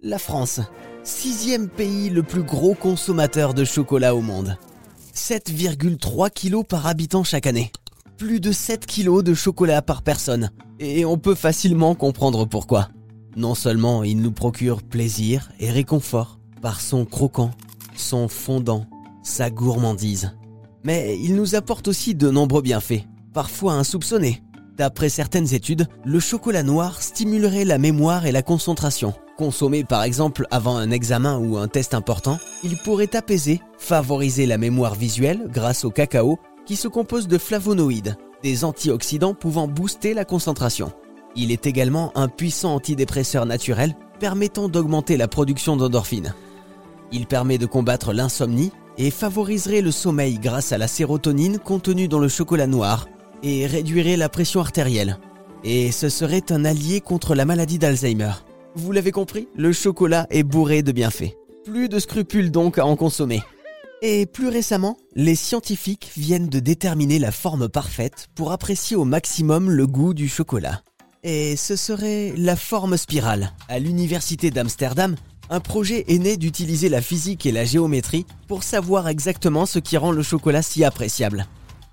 La France, sixième pays le plus gros consommateur de chocolat au monde. 7,3 kilos par habitant chaque année. Plus de 7 kilos de chocolat par personne. Et on peut facilement comprendre pourquoi. Non seulement il nous procure plaisir et réconfort par son croquant, son fondant, sa gourmandise, mais il nous apporte aussi de nombreux bienfaits, parfois insoupçonnés. D'après certaines études, le chocolat noir stimulerait la mémoire et la concentration. Consommé par exemple avant un examen ou un test important, il pourrait apaiser, favoriser la mémoire visuelle grâce au cacao qui se compose de flavonoïdes, des antioxydants pouvant booster la concentration. Il est également un puissant antidépresseur naturel permettant d'augmenter la production d'endorphines. Il permet de combattre l'insomnie et favoriserait le sommeil grâce à la sérotonine contenue dans le chocolat noir et réduirait la pression artérielle. Et ce serait un allié contre la maladie d'Alzheimer. Vous l'avez compris, le chocolat est bourré de bienfaits. Plus de scrupules donc à en consommer. Et plus récemment, les scientifiques viennent de déterminer la forme parfaite pour apprécier au maximum le goût du chocolat. Et ce serait la forme spirale. À l'université d'Amsterdam, un projet est né d'utiliser la physique et la géométrie pour savoir exactement ce qui rend le chocolat si appréciable.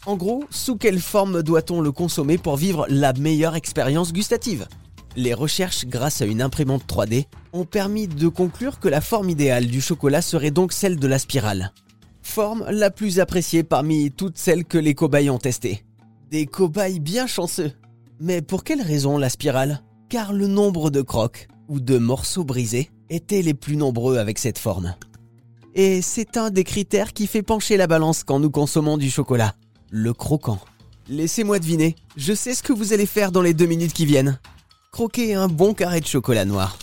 En gros, sous quelle forme doit-on le consommer pour vivre la meilleure expérience gustative? Les recherches grâce à une imprimante 3D ont permis de conclure que la forme idéale du chocolat serait donc celle de la spirale. Forme la plus appréciée parmi toutes celles que les cobayes ont testées. Des cobayes bien chanceux. Mais pour quelle raison la spirale? Car le nombre de crocs ou de morceaux brisés étaient les plus nombreux avec cette forme. Et c'est un des critères qui fait pencher la balance quand nous consommons du chocolat le croquant. Laissez-moi deviner, je sais ce que vous allez faire dans les deux minutes qui viennent. Croquer un bon carré de chocolat noir.